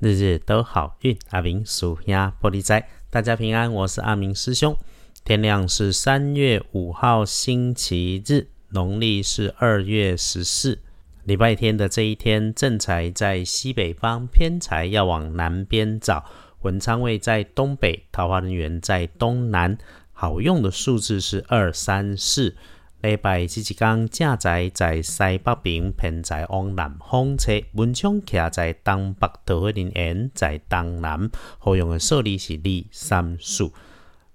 日日都好运，阿明属鸭玻璃仔，大家平安，我是阿明师兄。天亮是三月五号星期日，农历是二月十四，礼拜天的这一天，正财在西北方，偏财要往南边找。文昌位在东北，桃花人员在东南，好用的数字是二三四。礼拜这一天，正在在西北边，偏在往南方侧，文昌徛在东北，桃花林缘在东南。好用的数字是二、三、四。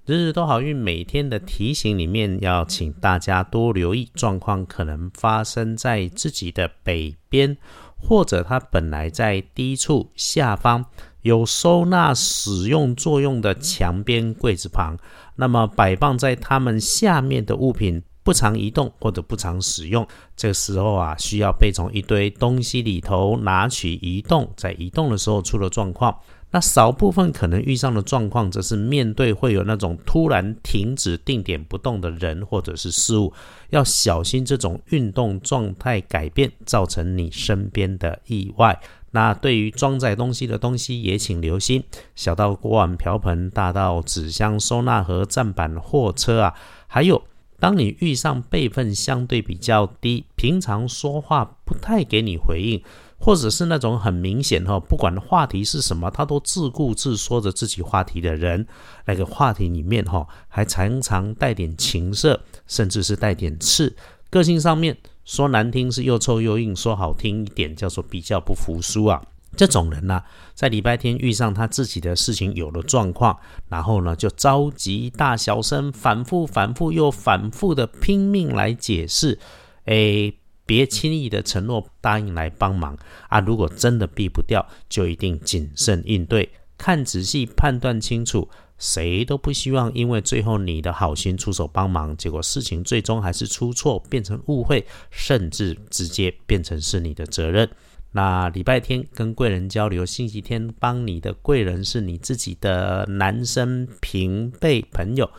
日日都好运，每天的提醒里面，要请大家多留意状况，可能发生在自己的北边，或者它本来在低处下方有收纳使用作用的墙边柜子旁，那么摆放在它们下面的物品。不常移动或者不常使用，这个时候啊，需要被从一堆东西里头拿取移动，在移动的时候出了状况。那少部分可能遇上的状况，则是面对会有那种突然停止定点不动的人或者是事物，要小心这种运动状态改变造成你身边的意外。那对于装载东西的东西也请留心，小到锅碗瓢盆，大到纸箱、收纳盒、站板、货车啊，还有。当你遇上辈分相对比较低，平常说话不太给你回应，或者是那种很明显哈，不管话题是什么，他都自顾自说着自己话题的人，那个话题里面哈，还常常带点情色，甚至是带点刺，个性上面说难听是又臭又硬，说好听一点叫做比较不服输啊。这种人呢，在礼拜天遇上他自己的事情有了状况，然后呢就着急大小声反复反复又反复的拼命来解释，哎，别轻易的承诺答应来帮忙啊！如果真的避不掉，就一定谨慎应对，看仔细判断清楚。谁都不希望因为最后你的好心出手帮忙，结果事情最终还是出错，变成误会，甚至直接变成是你的责任。那礼拜天跟贵人交流，星期天帮你的贵人是你自己的男生平辈朋友，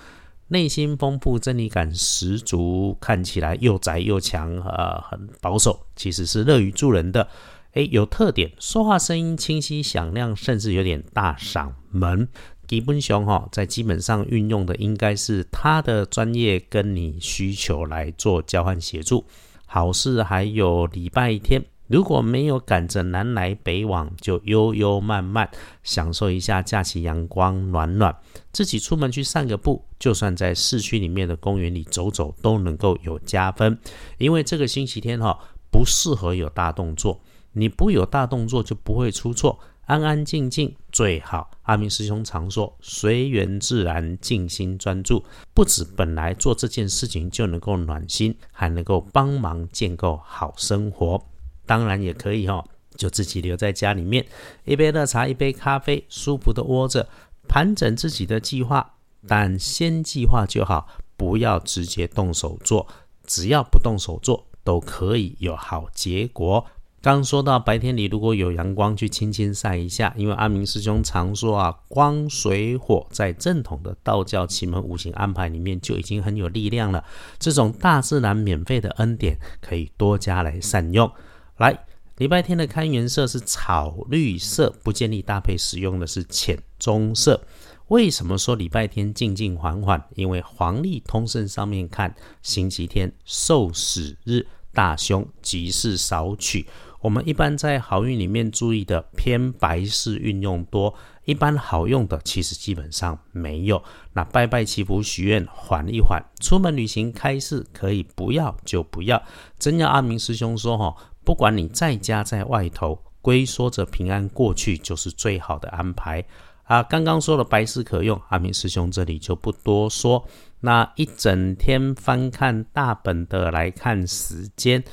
内心丰富，真理感十足，看起来又宅又强，呃，很保守，其实是乐于助人的。诶，有特点，说话声音清晰响亮，甚至有点大嗓门。基本上哈，在基本上运用的应该是他的专业跟你需求来做交换协助。好事还有礼拜天。如果没有赶着南来北往，就悠悠慢慢享受一下假期阳光暖暖，自己出门去散个步，就算在市区里面的公园里走走，都能够有加分。因为这个星期天哈不适合有大动作，你不有大动作就不会出错，安安静静最好。阿明师兄常说，随缘自然，静心专注，不止本来做这件事情就能够暖心，还能够帮忙建构好生活。当然也可以哈，就自己留在家里面，一杯热茶，一杯咖啡，舒服的窝着，盘整自己的计划。但先计划就好，不要直接动手做。只要不动手做，都可以有好结果。刚说到白天里如果有阳光，去轻轻晒一下，因为阿明师兄常说啊，光水火在正统的道教奇门五行安排里面就已经很有力量了。这种大自然免费的恩典，可以多加来善用。来，礼拜天的开元色是草绿色，不建议搭配使用的是浅棕色。为什么说礼拜天静静缓缓？因为黄历通胜上面看，星期天受死日，大凶，吉事少取。我们一般在好运里面注意的偏白事运用多，一般好用的其实基本上没有。那拜拜祈福许愿，缓一缓。出门旅行开市可以不要就不要。真要阿明师兄说哈。不管你在家在外头，龟缩着平安过去就是最好的安排啊！刚刚说了白事可用，阿明师兄这里就不多说。那一整天翻看大本的来看时间，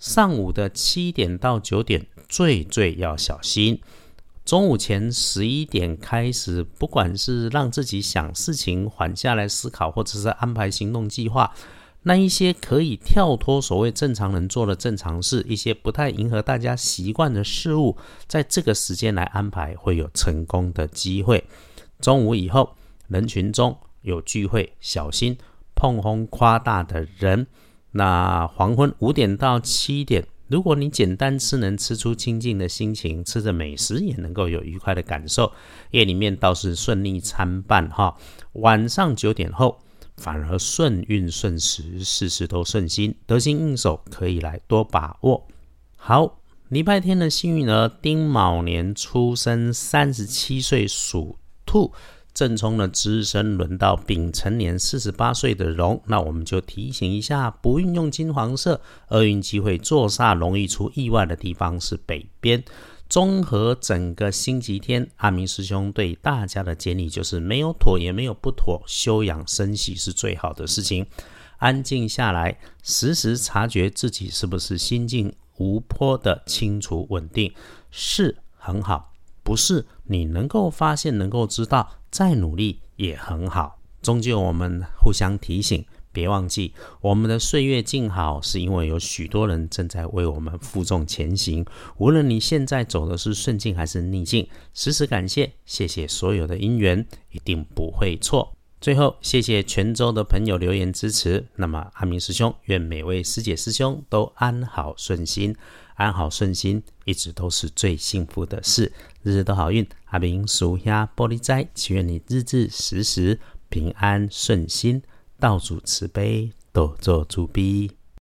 上午的七点到九点最最要小心，中午前十一点开始，不管是让自己想事情缓下来思考，或者是安排行动计划。那一些可以跳脱所谓正常人做的正常事，一些不太迎合大家习惯的事物，在这个时间来安排会有成功的机会。中午以后人群中有聚会，小心碰轰夸大的人。那黄昏五点到七点如果你简单吃，能吃出清静的心情，吃着美食也能够有愉快的感受，夜里面倒是顺利参半哈。晚上九点后，反而顺运顺时，事事都顺心，得心应手，可以来多把握。好，礼拜天的幸运儿丁卯年出生，三十七岁属兔。正冲的值日生轮到丙辰年四十八岁的龙，那我们就提醒一下，不运用金黄色，厄运机会坐煞容易出意外的地方是北边。综合整个星期天，阿明师兄对大家的建议就是：没有妥也没有不妥，休养生息是最好的事情。安静下来，时时察觉自己是不是心境无波的清楚稳定，是很好。不是你能够发现、能够知道，再努力也很好。终究我们互相提醒，别忘记我们的岁月静好，是因为有许多人正在为我们负重前行。无论你现在走的是顺境还是逆境，时时感谢，谢谢所有的因缘，一定不会错。最后，谢谢泉州的朋友留言支持。那么，阿明师兄，愿每位师姐师兄都安好顺心。安好顺心，一直都是最幸福的事。日日都好运，阿明属下玻璃斋，祈愿你日日时时平安顺心，道主慈悲，多做主逼。